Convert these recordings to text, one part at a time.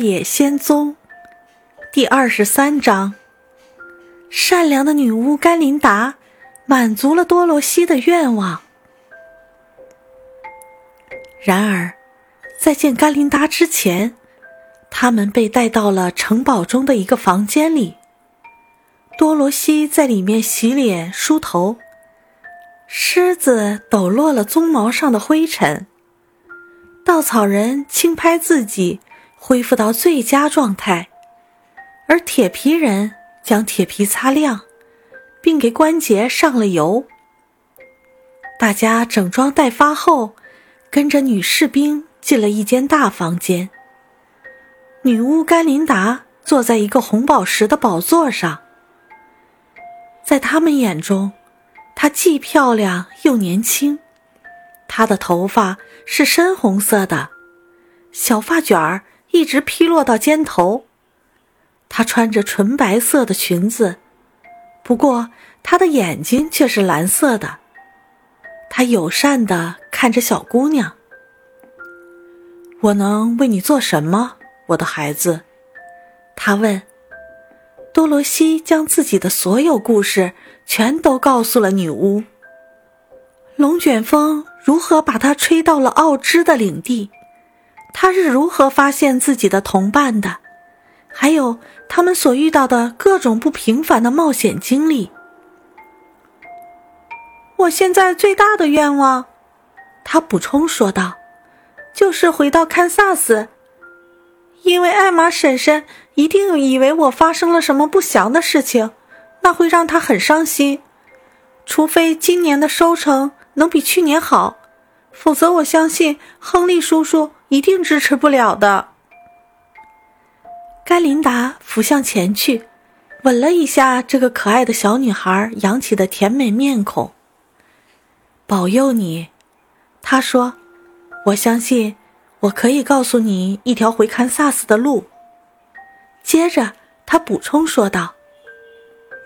野仙踪第二十三章：善良的女巫甘琳达满足了多罗西的愿望。然而，在见甘琳达之前，他们被带到了城堡中的一个房间里。多罗西在里面洗脸梳头，狮子抖落了鬃毛上的灰尘。稻草人轻拍自己，恢复到最佳状态，而铁皮人将铁皮擦亮，并给关节上了油。大家整装待发后，跟着女士兵进了一间大房间。女巫甘琳达坐在一个红宝石的宝座上，在他们眼中，她既漂亮又年轻。她的头发是深红色的，小发卷儿一直披落到肩头。她穿着纯白色的裙子，不过她的眼睛却是蓝色的。她友善地看着小姑娘：“我能为你做什么，我的孩子？”她问。多罗西将自己的所有故事全都告诉了女巫。龙卷风。如何把它吹到了奥芝的领地？他是如何发现自己的同伴的？还有他们所遇到的各种不平凡的冒险经历。我现在最大的愿望，他补充说道，就是回到堪萨斯，因为艾玛婶婶一定以为我发生了什么不祥的事情，那会让她很伤心。除非今年的收成。能比去年好，否则我相信亨利叔叔一定支持不了的。甘琳达俯向前去，吻了一下这个可爱的小女孩扬起的甜美面孔。保佑你，她说：“我相信我可以告诉你一条回堪萨斯的路。”接着，她补充说道：“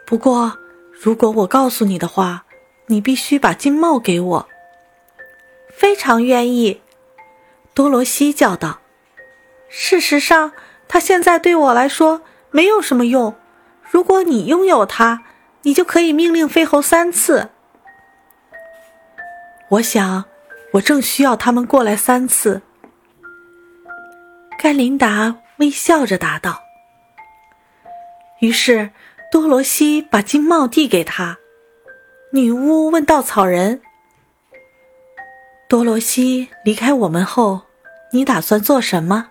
不过，如果我告诉你的话。”你必须把金帽给我。非常愿意，多罗西叫道。事实上，它现在对我来说没有什么用。如果你拥有它，你就可以命令飞猴三次。我想，我正需要他们过来三次。甘琳达微笑着答道。于是，多罗西把金帽递给他。女巫问稻草人：“多罗西离开我们后，你打算做什么？”“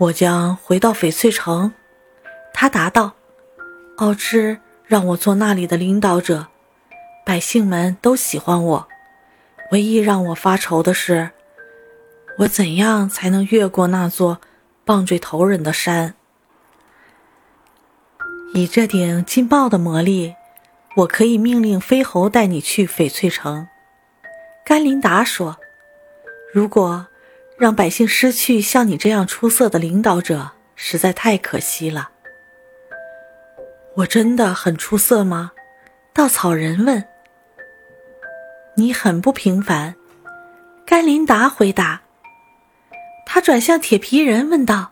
我将回到翡翠城。”他答道。“奥芝让我做那里的领导者，百姓们都喜欢我。唯一让我发愁的是，我怎样才能越过那座棒槌头人的山？以这顶劲爆的魔力。”我可以命令飞猴带你去翡翠城，甘琳达说：“如果让百姓失去像你这样出色的领导者，实在太可惜了。”我真的很出色吗？稻草人问。“你很不平凡。”甘琳达回答。他转向铁皮人问道：“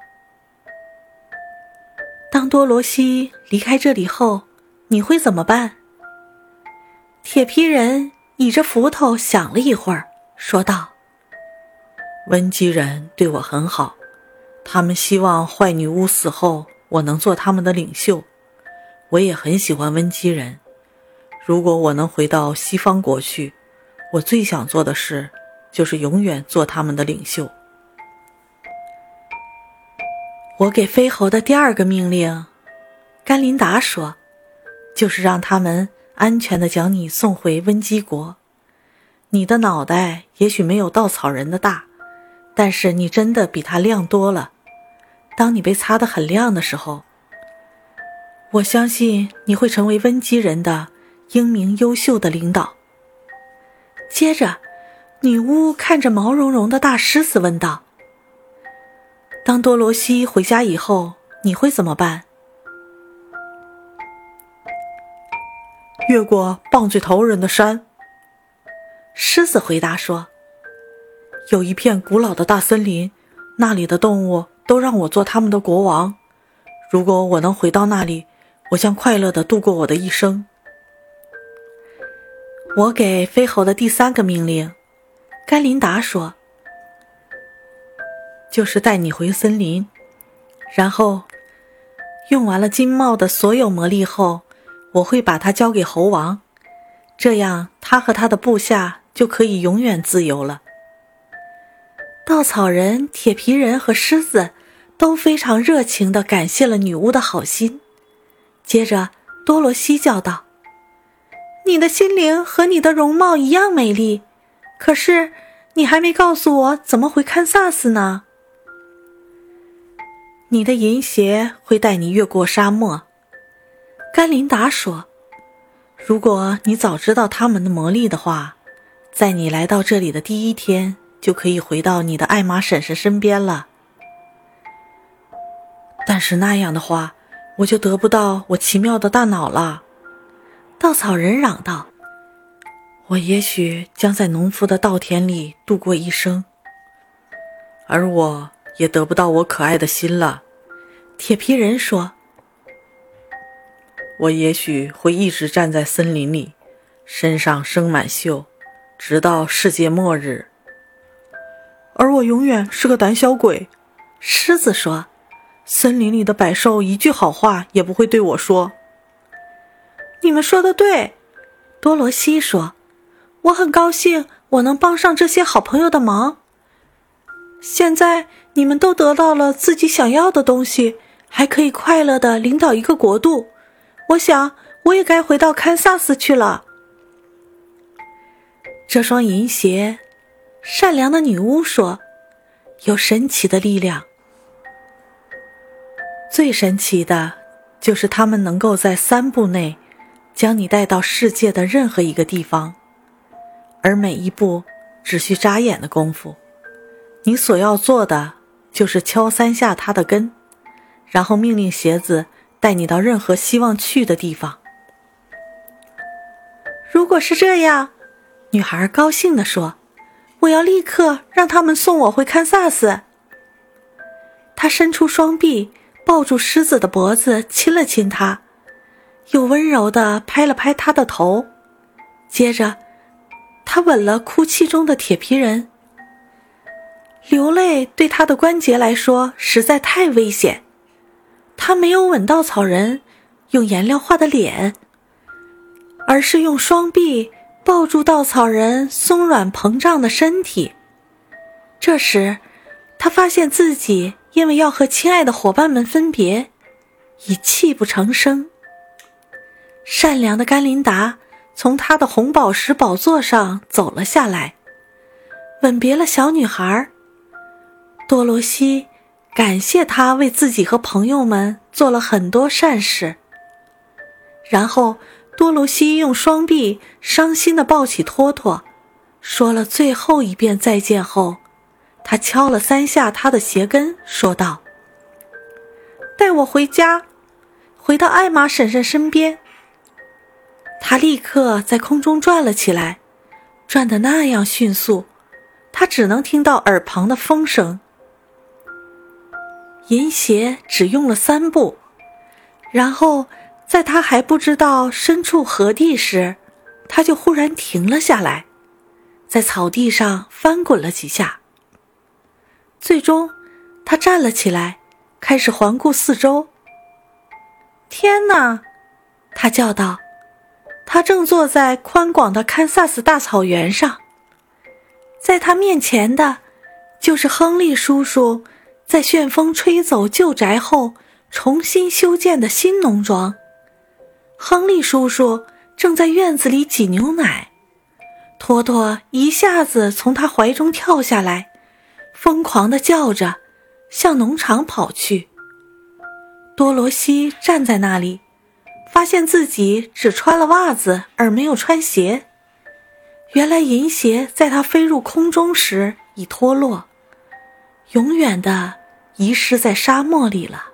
当多罗西离开这里后，你会怎么办？”铁皮人倚着斧头想了一会儿，说道：“温基人对我很好，他们希望坏女巫死后我能做他们的领袖。我也很喜欢温基人。如果我能回到西方国去，我最想做的事就是永远做他们的领袖。我给飞猴的第二个命令，甘琳达说，就是让他们。”安全的将你送回温基国，你的脑袋也许没有稻草人的大，但是你真的比他亮多了。当你被擦得很亮的时候，我相信你会成为温基人的英明优秀的领导。接着，女巫看着毛茸茸的大狮子问道：“当多罗西回家以后，你会怎么办？”越过棒槌头人的山，狮子回答说：“有一片古老的大森林，那里的动物都让我做他们的国王。如果我能回到那里，我将快乐的度过我的一生。我给飞猴的第三个命令，甘琳达说：“就是带你回森林，然后用完了金帽的所有魔力后，我会把它交给猴王，这样他和他的部下就可以永远自由了。”稻草人、铁皮人和狮子都非常热情地感谢了女巫的好心。接着，多罗西叫道：“你的心灵和你的容貌一样美丽，可是你还没告诉我怎么回堪萨斯呢？”你的银鞋会带你越过沙漠，甘琳达说：“如果你早知道他们的魔力的话，在你来到这里的第一天。”就可以回到你的艾玛婶婶身边了。但是那样的话，我就得不到我奇妙的大脑了。稻草人嚷道：“我也许将在农夫的稻田里度过一生，而我也得不到我可爱的心了。”铁皮人说：“我也许会一直站在森林里，身上生满锈，直到世界末日。”而我永远是个胆小鬼，狮子说：“森林里的百兽一句好话也不会对我说。”你们说的对，多罗西说：“我很高兴我能帮上这些好朋友的忙。现在你们都得到了自己想要的东西，还可以快乐的领导一个国度。我想我也该回到堪萨斯去了。这双银鞋。”善良的女巫说：“有神奇的力量，最神奇的，就是他们能够在三步内，将你带到世界的任何一个地方，而每一步只需眨眼的功夫。你所要做的，就是敲三下它的根，然后命令鞋子带你到任何希望去的地方。如果是这样，女孩高兴地说。”我要立刻让他们送我回堪萨斯。他伸出双臂，抱住狮子的脖子，亲了亲他，又温柔地拍了拍他的头。接着，他吻了哭泣中的铁皮人。流泪对他的关节来说实在太危险。他没有吻稻草人用颜料画的脸，而是用双臂。抱住稻草人松软膨胀的身体，这时，他发现自己因为要和亲爱的伙伴们分别，已泣不成声。善良的甘琳达从他的红宝石宝座上走了下来，吻别了小女孩。多罗西感谢他为自己和朋友们做了很多善事，然后。多罗西用双臂伤心地抱起托托，说了最后一遍再见后，他敲了三下他的鞋跟，说道：“带我回家，回到艾玛婶婶身边。”他立刻在空中转了起来，转得那样迅速，他只能听到耳旁的风声。银鞋只用了三步，然后。在他还不知道身处何地时，他就忽然停了下来，在草地上翻滚了几下。最终，他站了起来，开始环顾四周。天哪！他叫道：“他正坐在宽广的堪萨斯大草原上，在他面前的，就是亨利叔叔在旋风吹走旧宅后重新修建的新农庄。”亨利叔叔正在院子里挤牛奶，托托一下子从他怀中跳下来，疯狂地叫着，向农场跑去。多罗西站在那里，发现自己只穿了袜子而没有穿鞋。原来银鞋在他飞入空中时已脱落，永远的遗失在沙漠里了。